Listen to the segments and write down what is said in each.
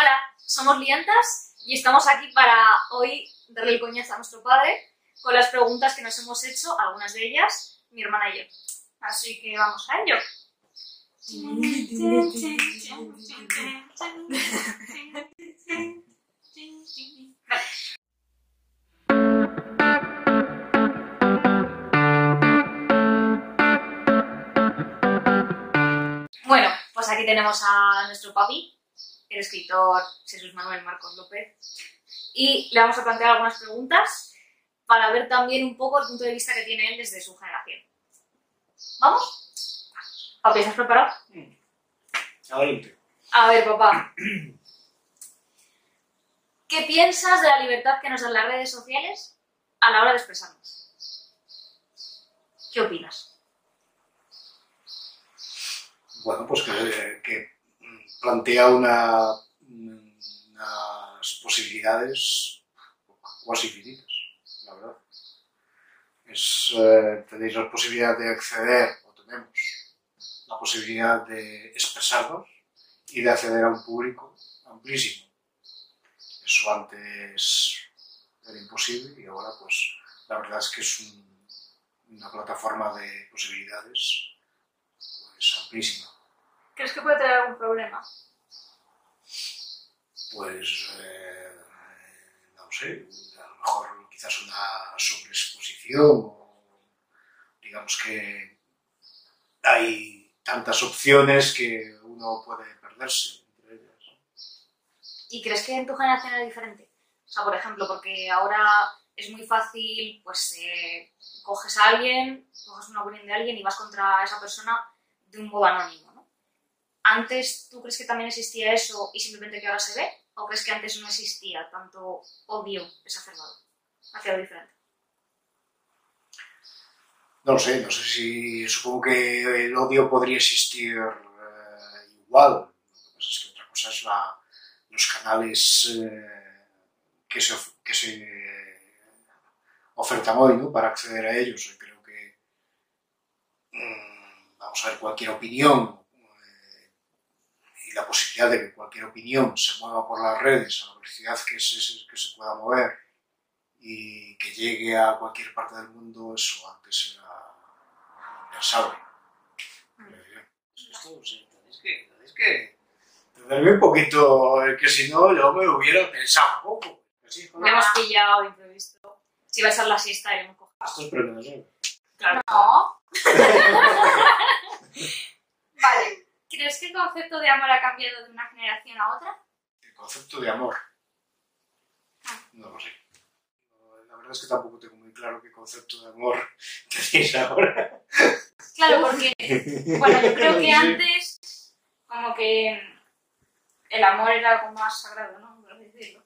Hola, somos Liantas y estamos aquí para hoy darle el coñazo a nuestro padre con las preguntas que nos hemos hecho, algunas de ellas, mi hermana y yo. Así que vamos a ello. Bueno, pues aquí tenemos a nuestro papi, el escritor Jesús Manuel Marcos López, y le vamos a plantear algunas preguntas para ver también un poco el punto de vista que tiene él desde su generación. ¿Vamos? Papi, ¿estás preparado? Ahora A ver, papá. ¿Qué piensas de la libertad que nos dan las redes sociales a la hora de expresarnos? ¿Qué opinas? Bueno, pues que, que plantea una, unas posibilidades cuasi infinitas, la verdad. Es, eh, tenéis la posibilidad de acceder, o tenemos la posibilidad de expresarnos y de acceder a un público amplísimo. Eso antes era imposible y ahora pues la verdad es que es un- una plataforma de posibilidades pues amplísima. ¿Crees que puede tener algún problema? pues eh, no sé, a lo mejor quizás una sobreexposición o digamos que hay tantas opciones que uno puede perderse entre ellas. ¿Y crees que en tu generación es diferente? O sea, por ejemplo, porque ahora es muy fácil, pues eh, coges a alguien, coges una opinión de alguien y vas contra esa persona de un modo anónimo. ¿Antes tú crees que también existía eso y simplemente que ahora se ve? ¿O crees que antes no existía tanto odio exacerbado hacia lo diferente? No lo sé, no sé si supongo que el odio podría existir eh, igual. Lo que pasa es que otra cosa es los canales eh, que, se, que ofertan hoy ¿no? para acceder a ellos. Creo que, mm, vamos a ver, cualquier opinión y la posibilidad de que cualquier opinión se mueva por las redes a la velocidad que se, que se pueda mover y que llegue a cualquier parte del mundo, eso antes era impensable. Tenéis que, tenéis que tenerme un poquito, que si no, yo me lo hubiera pensado un poco. Así, hemos pillado imprevisto. Si va a echar la siesta, iremos cogido. Esto es prevención. Claro. No. vale. ¿Crees que el concepto de amor ha cambiado de una generación a otra? El concepto de amor. No lo sé. La verdad es que tampoco tengo muy claro qué concepto de amor tenéis ahora. Claro, porque Bueno, yo creo que antes, como que el amor era algo más sagrado, ¿no? Por así decirlo.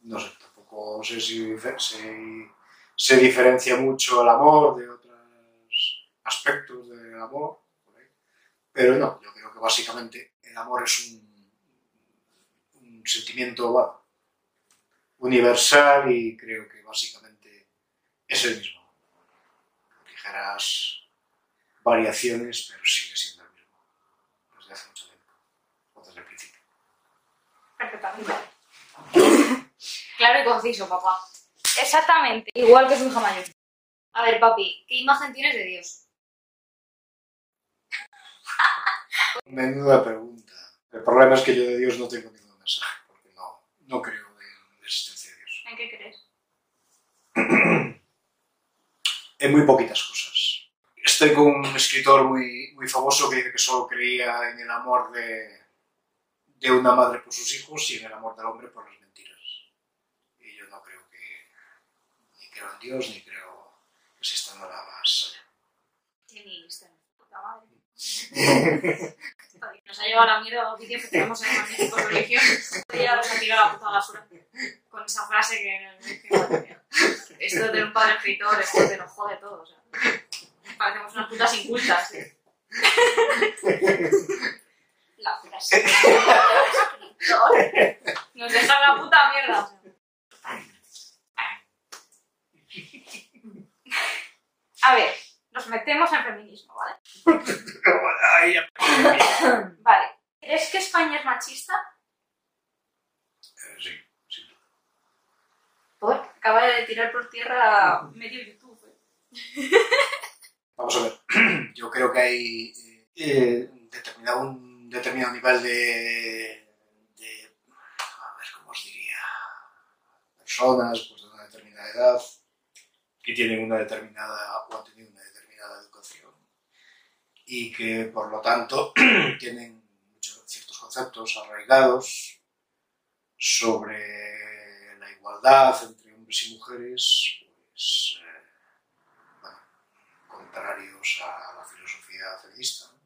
No sé, tampoco sé si se, se diferencia mucho el amor de otros aspectos del amor. Pero no, yo creo que básicamente el amor es un, sentimiento universal y creo que básicamente es el mismo. Ligeras variaciones, pero sigue siendo el mismo. Desde hace mucho tiempo, o desde el principio. Perfectamente. Claro y conciso, papá. Exactamente. Igual que su hija mayor. A ver, papi, ¿qué imagen tienes de Dios? Menuda pregunta. El problema es que yo de Dios no tengo ningún mensaje, porque no, no creo en la existencia de Dios. ¿En qué crees? En muy poquitas cosas. Estoy con un escritor muy, muy famoso que dice que solo creía en el amor de, de una madre por sus hijos y en el amor del hombre por las mentiras. Y yo no creo que, ni creo en Dios, ni creo que exista nada más allá. Nos ha llevado la mierda los vídeos que tenemos en Magnífico Religión. Y ya los ha tirado la puta basura. Con esa frase que, que. Esto de un padre escritor, esto te lo jode todo. O. Parecemos unas putas incultas. La frase. Nos dejan la puta mierda. A ver, nos metemos en feminismo, ¿vale? machista? Eh, sí, sí. ¿Por? Acaba de tirar por tierra medio YouTube. ¿eh? Vamos a ver, yo creo que hay eh, eh, determinado, un determinado nivel de, de, a ver cómo os diría, personas pues, de una determinada edad que tienen una determinada o han tenido una determinada educación y que por lo tanto tienen conceptos arraigados sobre la igualdad entre hombres y mujeres, pues, eh, bueno, contrarios a la filosofía feminista. ¿no?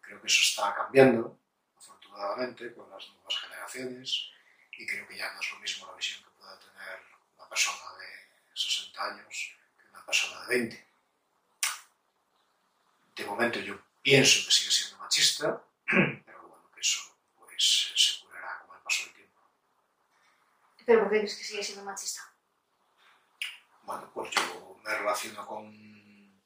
Creo que eso está cambiando, afortunadamente, con las nuevas generaciones y creo que ya no es lo mismo la visión que pueda tener una persona de 60 años que una persona de 20. De momento yo pienso que sigue siendo machista, pues, se curará con el paso del tiempo. ¿Pero por qué crees que sigue siendo machista? Bueno, pues yo me relaciono con,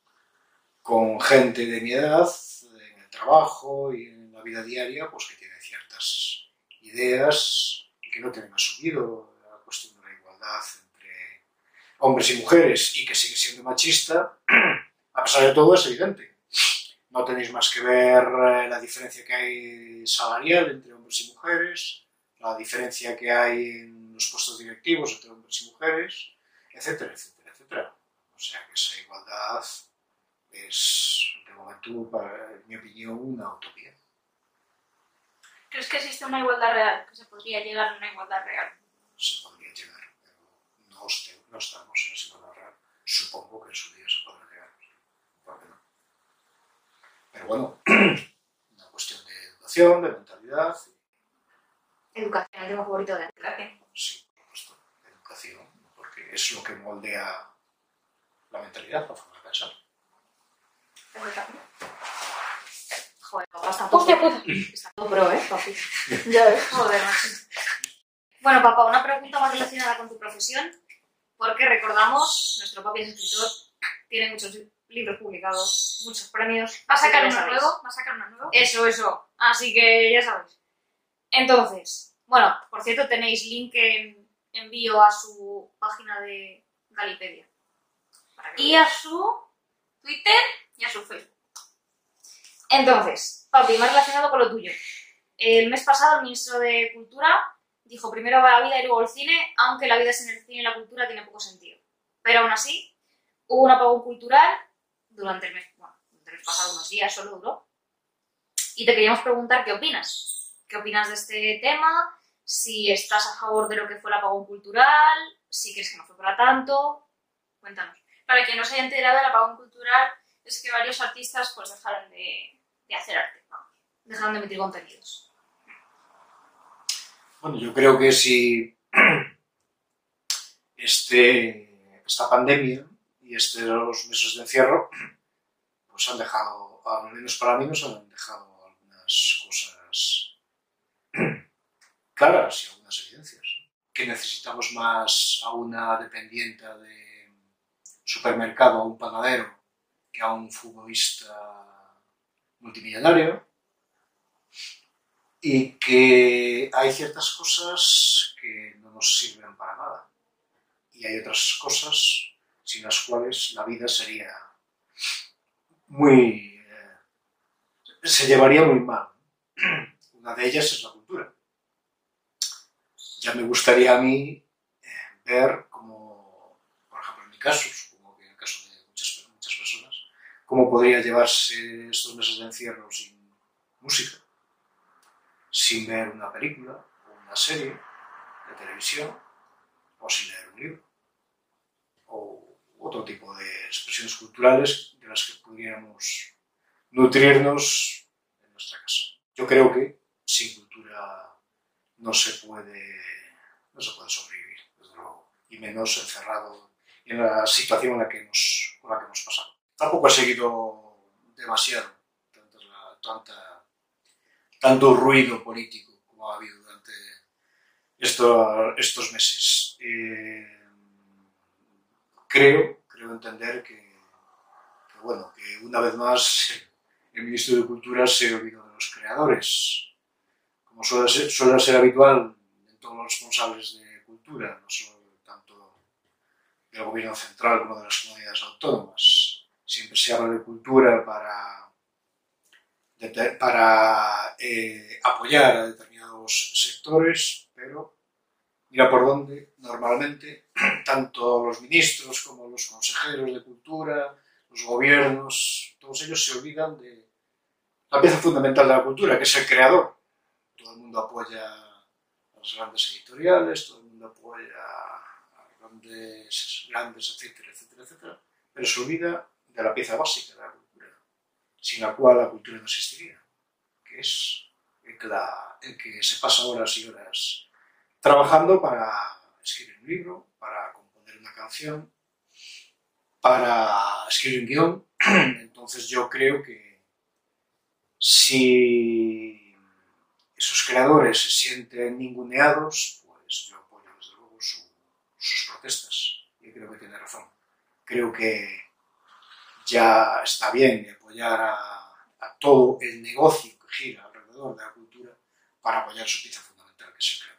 con gente de mi edad, en el trabajo y en la vida diaria, pues que tiene ciertas ideas y que no tienen asumido la cuestión de la igualdad entre hombres y mujeres y que sigue siendo machista, a pesar de todo es evidente. No tenéis más que ver eh, la diferencia que hay salarial entre hombres y mujeres, la diferencia que hay en los puestos directivos entre hombres y mujeres, etcétera, etcétera, etcétera. O sea que esa igualdad es, de momento, para, en mi opinión, una utopía. ¿Crees que existe una igualdad real? ¿Que se podría llegar a una igualdad real? Se podría llegar, pero no, no estamos en esa igualdad real. Supongo que en su día se podrá llegar. ¿Por qué no? Pero bueno, una cuestión de educación, de mentalidad, Educación, el tema favorito de Claro. sí, por supuesto, educación, porque es lo que moldea la mentalidad, la forma de pensar. Joder, papá está todo, Hostia puta. está todo pro, ¿eh, papi? Ya ves. Joder, macho. Bueno, papá, una pregunta más relacionada con tu profesión, porque recordamos, nuestro papi es escritor, tiene muchos libros publicados, muchos premios. ¿Va a sacar uno nuevo? ¿Va a sacar uno nuevo? Eso, eso. Así que ya sabéis. Entonces, bueno, por cierto, tenéis link en envío a su página de Galipedia. Y a su Twitter y a su Facebook. Entonces, papi, más relacionado con lo tuyo. El mes pasado el ministro de Cultura dijo primero va la vida y luego el cine, aunque la vida sin el cine y la cultura tiene poco sentido. Pero aún así, hubo un apagón cultural durante el mes, bueno, durante el mes pasado unos días solo duró. Y te queríamos preguntar qué opinas. ¿Qué opinas de este tema? Si estás a favor de lo que fue el apagón cultural, si crees que no fue para tanto. Cuéntanos. Para quien no se haya enterado, el apagón cultural es que varios artistas pues dejaron de, hacer arte. Dejaron de emitir contenidos. Bueno, yo creo que si este, esta pandemia y estos meses de encierro, pues han dejado, al menos para mí, nos han dejado algunas cosas claras y algunas evidencias. Que necesitamos más a una dependiente de supermercado, a un panadero, que a un futbolista multimillonario y que hay ciertas cosas que no nos sirven para nada y hay otras cosas sin las cuales la vida sería muy eh, se llevaría muy mal. Una de ellas es la cultura. Ya me gustaría a mí eh, ver como por ejemplo en mi caso supongo que en el caso de muchas, muchas personas cómo podría llevarse estos meses de encierro sin música sin ver una película o una serie de televisión o sin leer un libro otro tipo de expresiones culturales de las que pudiéramos nutrirnos en nuestra casa. Yo creo que sin cultura no se puede, no se puede sobrevivir, desde luego, y menos encerrado en la situación en la que hemos, con la que hemos pasado. Tampoco he seguido demasiado tanta tanto ruido político como ha habido durante esto- estos meses. Eh, creo, creo entender que, que, bueno, que una vez más el ministro de Cultura se olvidó de los creadores. Como suele ser, suele ser habitual en todos los responsables de cultura, no solo tanto del gobierno central como de las comunidades autónomas. Siempre se habla de cultura para, de- para eh, apoyar a determinados sectores, pero mira por dónde normalmente tanto los ministros como los consejeros de cultura, los gobiernos, todos ellos se olvidan de la pieza fundamental de la cultura, que es el creador. Todo el mundo apoya a las grandes editoriales, todo el mundo apoya a grandes, grandes, etcétera, etcétera, etcétera, pero se olvida de la pieza básica de la cultura, sin la cual la cultura no existiría, que es el que, la- el que se pasa horas y horas trabajando para escribir un libro, para componer una canción, para escribir un guion. Entonces yo creo que si esos creadores se sienten ninguneados, pues yo apoyo desde luego su- sus protestas. Y creo que tiene razón. Creo que ya está bien de apoyar a, a todo el negocio que gira alrededor de la cultura para apoyar su pieza fundamental, que es el creador.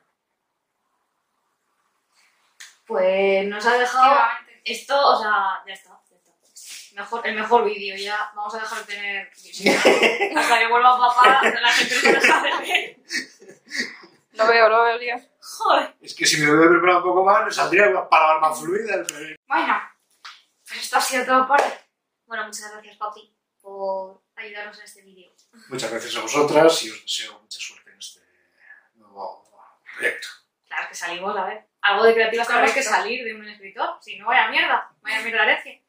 Pues nos ha dejado esto, o sea, ya está. ya está. Mejor, el mejor vídeo, ya vamos a dejar de tener hasta que vuelva papá, la gente no deja de ver. Lo veo, lo veo, tío. Joder. Es que si me lo hubiera preparado un poco más, me saldría una palabra más fluida. pero- Bueno, pues esto ha sido todo por hoy. Bueno, muchas gracias, papi, por ayudarnos en este vídeo. Muchas gracias a vosotras y os deseo mucha suerte en este nuevo proyecto. Claro que salimos, a ver. Algo de creativas tendrá que salir de un escritor. Si no, vaya mierda. Vaya mierda herencia.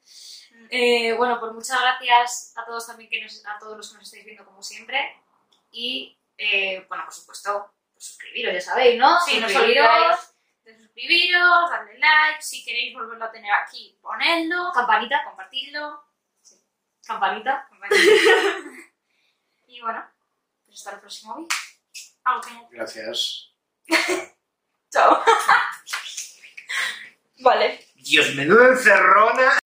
Eh, bueno, pues muchas gracias a todos también que nos, a todos los que nos estáis viendo como siempre. Y eh, bueno, por supuesto, pues suscribiros, ya sabéis, ¿no? Sí, no os Suscribiros, olvidéis de suscribiros, darle like, si queréis volverlo a tener aquí, ponedlo. campanita, compartidlo. Sí. Campanita. Y bueno, Pues hasta el próximo vídeo. Gracias. vale. Dios, menuda encerrona.